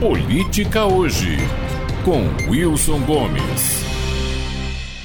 Política Hoje, com Wilson Gomes.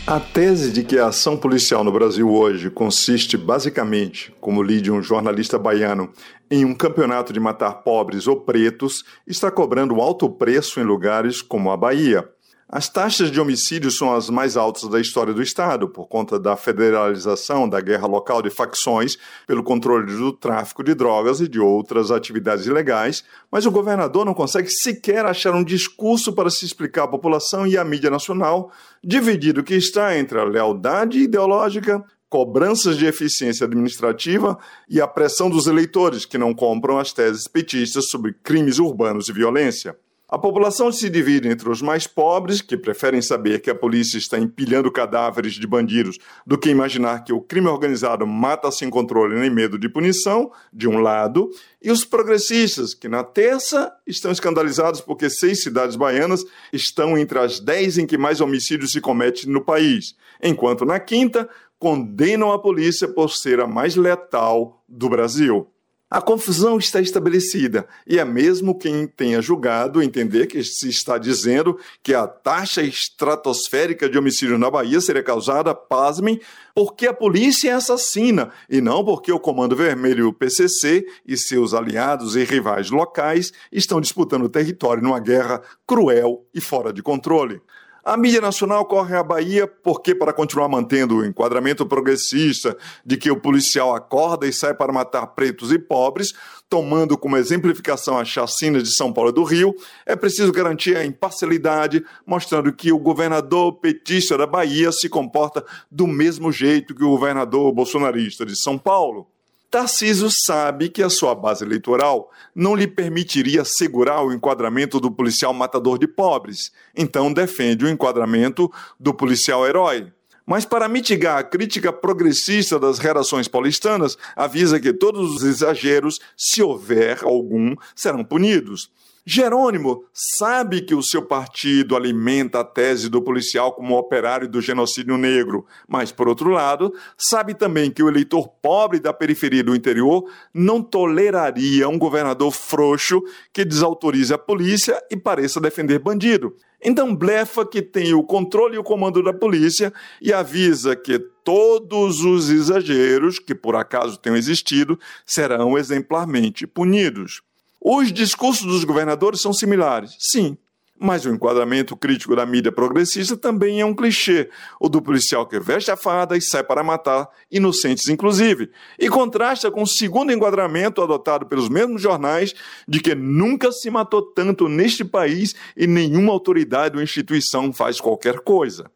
A tese de que a ação policial no Brasil hoje consiste basicamente, como li de um jornalista baiano, em um campeonato de matar pobres ou pretos, está cobrando alto preço em lugares como a Bahia. As taxas de homicídio são as mais altas da história do Estado, por conta da federalização da guerra local de facções, pelo controle do tráfico de drogas e de outras atividades ilegais, mas o governador não consegue sequer achar um discurso para se explicar à população e à mídia nacional, dividido que está entre a lealdade ideológica, cobranças de eficiência administrativa e a pressão dos eleitores que não compram as teses petistas sobre crimes urbanos e violência. A população se divide entre os mais pobres, que preferem saber que a polícia está empilhando cadáveres de bandidos, do que imaginar que o crime organizado mata sem controle nem medo de punição, de um lado, e os progressistas, que na terça estão escandalizados porque seis cidades baianas estão entre as dez em que mais homicídios se comete no país, enquanto na quinta condenam a polícia por ser a mais letal do Brasil. A confusão está estabelecida e é mesmo quem tenha julgado entender que se está dizendo que a taxa estratosférica de homicídios na Bahia seria causada, pasmem, porque a polícia é assassina e não porque o Comando Vermelho o PCC e seus aliados e rivais locais estão disputando território numa guerra cruel e fora de controle. A mídia nacional corre à Bahia porque, para continuar mantendo o enquadramento progressista de que o policial acorda e sai para matar pretos e pobres, tomando como exemplificação a chacina de São Paulo do Rio, é preciso garantir a imparcialidade, mostrando que o governador petista da Bahia se comporta do mesmo jeito que o governador bolsonarista de São Paulo. Tarciso sabe que a sua base eleitoral não lhe permitiria segurar o enquadramento do policial matador de pobres, então defende o enquadramento do policial herói. Mas para mitigar a crítica progressista das redações paulistanas, avisa que todos os exageros, se houver algum, serão punidos. Jerônimo sabe que o seu partido alimenta a tese do policial como operário do genocídio negro, mas, por outro lado, sabe também que o eleitor pobre da periferia do interior não toleraria um governador frouxo que desautorize a polícia e pareça defender bandido. Então, blefa que tem o controle e o comando da polícia e avisa que todos os exageros, que por acaso tenham existido, serão exemplarmente punidos. Os discursos dos governadores são similares, sim, mas o enquadramento crítico da mídia progressista também é um clichê, o do policial que veste a farda e sai para matar, inocentes inclusive, e contrasta com o segundo enquadramento adotado pelos mesmos jornais de que nunca se matou tanto neste país e nenhuma autoridade ou instituição faz qualquer coisa.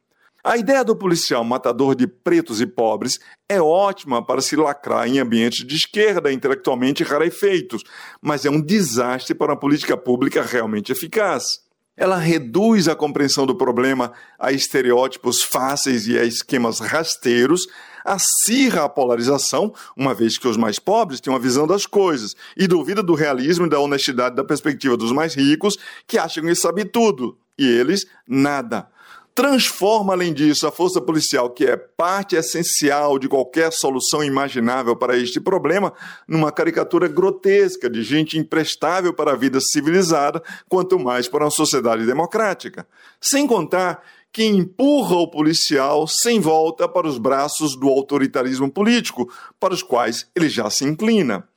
A ideia do policial matador de pretos e pobres é ótima para se lacrar em ambientes de esquerda intelectualmente rarefeitos, mas é um desastre para uma política pública realmente eficaz. Ela reduz a compreensão do problema a estereótipos fáceis e a esquemas rasteiros, acirra a polarização, uma vez que os mais pobres têm uma visão das coisas, e duvida do realismo e da honestidade da perspectiva dos mais ricos, que acham que sabem tudo, e eles nada transforma, além disso, a força policial, que é parte essencial de qualquer solução imaginável para este problema, numa caricatura grotesca de gente imprestável para a vida civilizada, quanto mais para uma sociedade democrática. Sem contar que empurra o policial sem volta para os braços do autoritarismo político, para os quais ele já se inclina.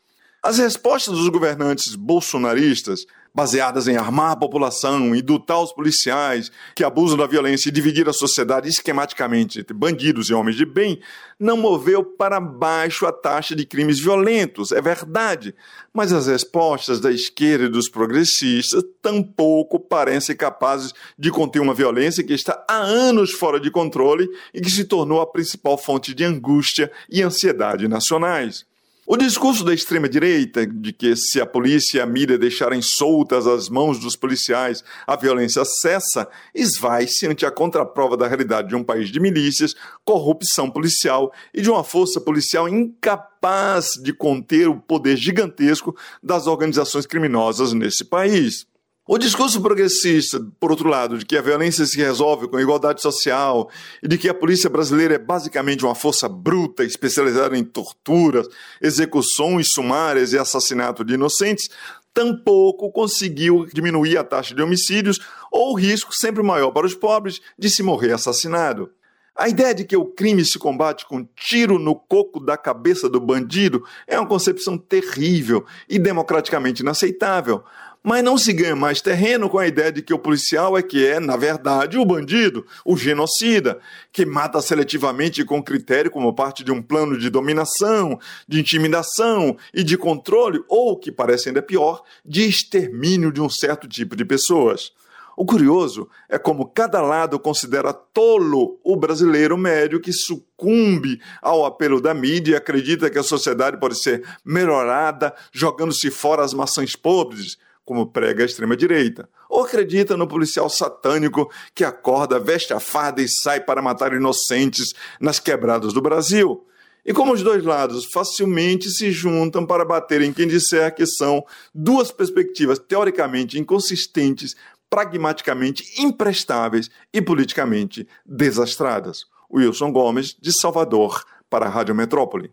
As respostas dos governantes bolsonaristas baseadas em armar a população, indutar os policiais que abusam da violência e dividir a sociedade esquematicamente entre bandidos e homens de bem, não moveu para baixo a taxa de crimes violentos, é verdade. Mas as respostas da esquerda e dos progressistas tampouco parecem capazes de conter uma violência que está há anos fora de controle e que se tornou a principal fonte de angústia e ansiedade nacionais. O discurso da extrema-direita de que se a polícia e a mídia deixarem soltas as mãos dos policiais, a violência cessa, esvai-se ante a contraprova da realidade de um país de milícias, corrupção policial e de uma força policial incapaz de conter o poder gigantesco das organizações criminosas nesse país. O discurso progressista, por outro lado, de que a violência se resolve com igualdade social e de que a polícia brasileira é basicamente uma força bruta especializada em torturas, execuções sumárias e assassinato de inocentes, tampouco conseguiu diminuir a taxa de homicídios ou o risco sempre maior para os pobres de se morrer assassinado. A ideia de que o crime se combate com tiro no coco da cabeça do bandido é uma concepção terrível e democraticamente inaceitável. Mas não se ganha mais terreno com a ideia de que o policial é que é, na verdade, o bandido, o genocida, que mata seletivamente com critério como parte de um plano de dominação, de intimidação e de controle, ou, que parece ainda pior, de extermínio de um certo tipo de pessoas. O curioso é como cada lado considera tolo o brasileiro médio que sucumbe ao apelo da mídia e acredita que a sociedade pode ser melhorada jogando-se fora as maçãs podres, como prega a extrema-direita. Ou acredita no policial satânico que acorda, veste a farda e sai para matar inocentes nas quebradas do Brasil. E como os dois lados facilmente se juntam para bater em quem disser que são duas perspectivas teoricamente inconsistentes, pragmaticamente imprestáveis e politicamente desastradas. Wilson Gomes, de Salvador, para a Rádio Metrópole.